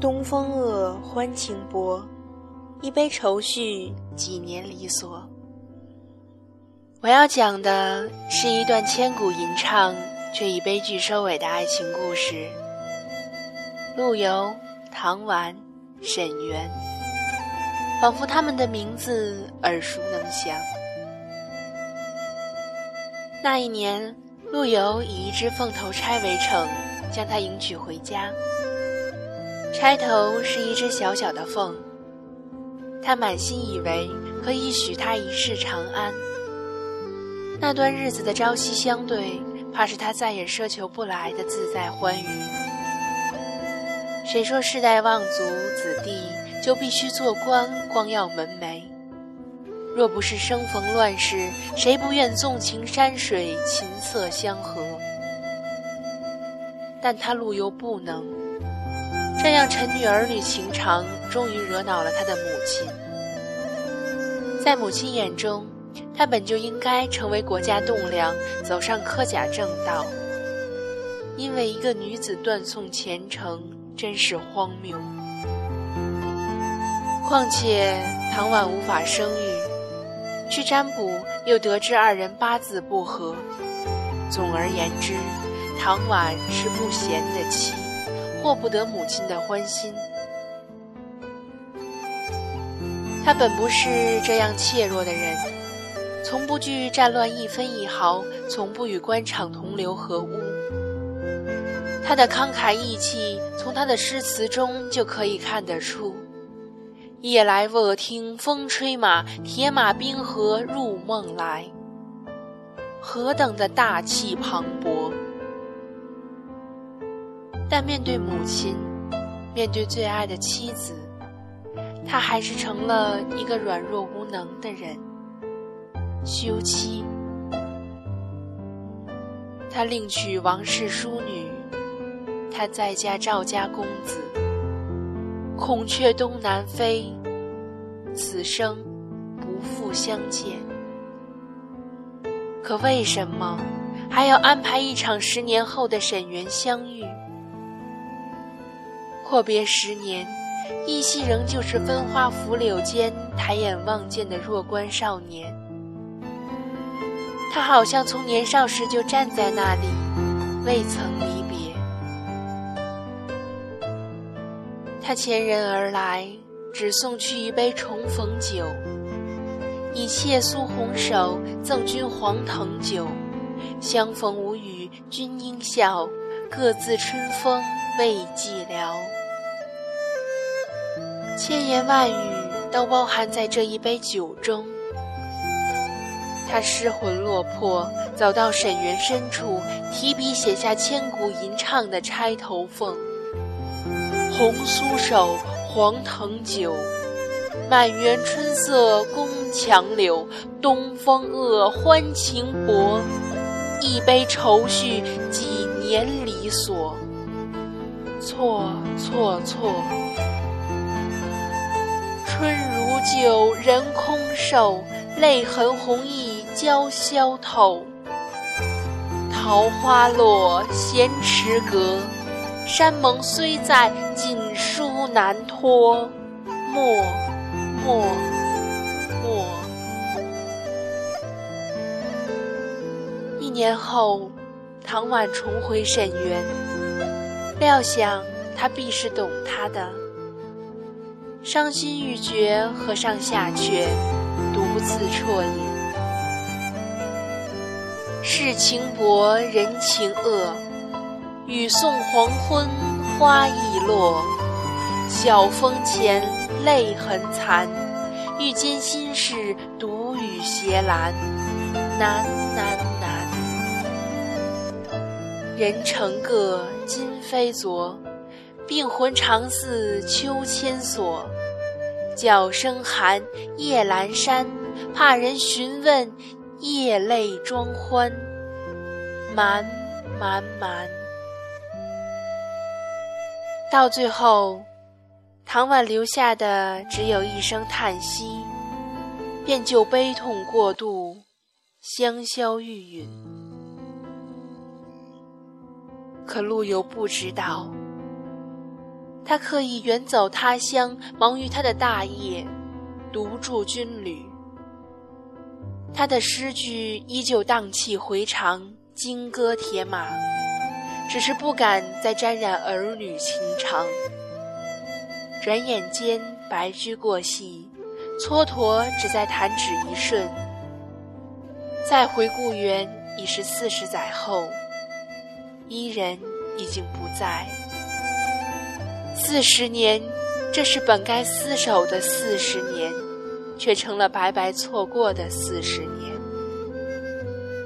东风恶，欢情薄，一杯愁绪，几年离索。我要讲的是一段千古吟唱却以悲剧收尾的爱情故事。陆游、唐婉、沈园，仿佛他们的名字耳熟能详。那一年，陆游以一只凤头钗为称，将她迎娶回家。钗头是一只小小的凤，他满心以为可以许她一世长安。那段日子的朝夕相对，怕是他再也奢求不来的自在欢愉。谁说世代望族子弟就必须做官，光耀门楣？若不是生逢乱世，谁不愿纵情山水，琴瑟相和？但他陆游不能，这样臣女儿女情长，终于惹恼了他的母亲。在母亲眼中，他本就应该成为国家栋梁，走上科甲正道。因为一个女子断送前程，真是荒谬。况且唐婉无法生育。去占卜，又得知二人八字不合。总而言之，唐婉是不贤的妻，获不得母亲的欢心。他本不是这样怯弱的人，从不惧战乱一分一毫，从不与官场同流合污。他的慷慨义气，从他的诗词中就可以看得出。夜来卧听风吹马，铁马冰河入梦来。何等的大气磅礴！但面对母亲，面对最爱的妻子，他还是成了一个软弱无能的人。休妻，他另娶王氏淑女，他再嫁赵家公子。孔雀东南飞，此生不复相见。可为什么还要安排一场十年后的沈园相遇？阔别十年，依稀仍旧是分花拂柳间抬眼望见的弱冠少年。他好像从年少时就站在那里，未曾离别。他牵人而来，只送去一杯重逢酒。以妾苏红手赠君黄藤酒，相逢无语君应笑，各自春风未寂寥。千言万语都包含在这一杯酒中。他失魂落魄，走到沈园深处，提笔写下千古吟唱的《钗头凤》。红酥手，黄藤酒，满园春色宫墙柳。东风恶，欢情薄，一杯愁绪，几年离索。错错错，春如旧，人空瘦，泪痕红浥鲛绡透。桃花落，闲池阁。山盟虽在，锦书难托。莫，莫，莫。一年后，唐婉重回沈园，料想他必是懂他的。伤心欲绝，合上下阙，独自啜饮。世情薄，人情恶。雨送黄昏，花易落。晓风前，泪痕残。欲笺心事，独语斜阑。难难难。人成各，今非昨。病魂常似秋千索。角声寒，夜阑珊。怕人询问，夜泪装欢。瞒瞒瞒。到最后，唐婉留下的只有一声叹息，便就悲痛过度，香消玉殒。可陆游不知道，他刻意远走他乡，忙于他的大业，独驻军旅。他的诗句依旧荡气回肠，金戈铁马，只是不敢再沾染儿女情长。转眼间，白驹过隙，蹉跎只在弹指一瞬。再回故园，已是四十载后，伊人已经不在。四十年，这是本该厮守的四十年。却成了白白错过的四十年。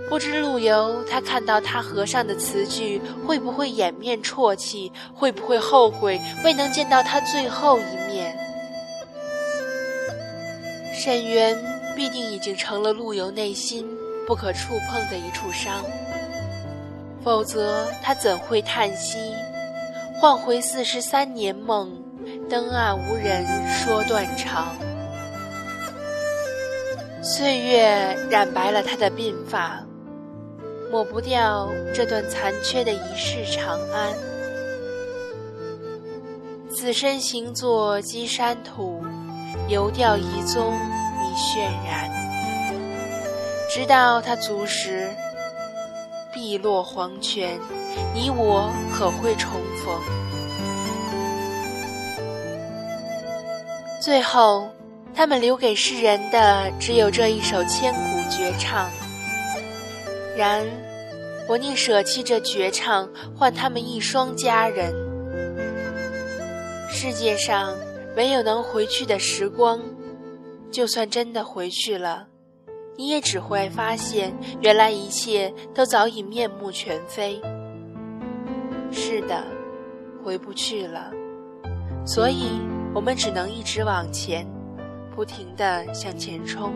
不知陆游他看到他和尚的词句，会不会掩面啜泣？会不会后悔未能见到他最后一面？沈园必定已经成了陆游内心不可触碰的一处伤，否则他怎会叹息？换回四十三年梦，登岸无人说断肠。岁月染白了他的鬓发，抹不掉这段残缺的一世长安。此身行作稽山土，游钓遗踪已渲染。直到他足时，碧落黄泉，你我可会重逢？最后。他们留给世人的只有这一首千古绝唱。然，我宁舍弃这绝唱，换他们一双佳人。世界上没有能回去的时光，就算真的回去了，你也只会发现，原来一切都早已面目全非。是的，回不去了，所以我们只能一直往前。不停的向前冲。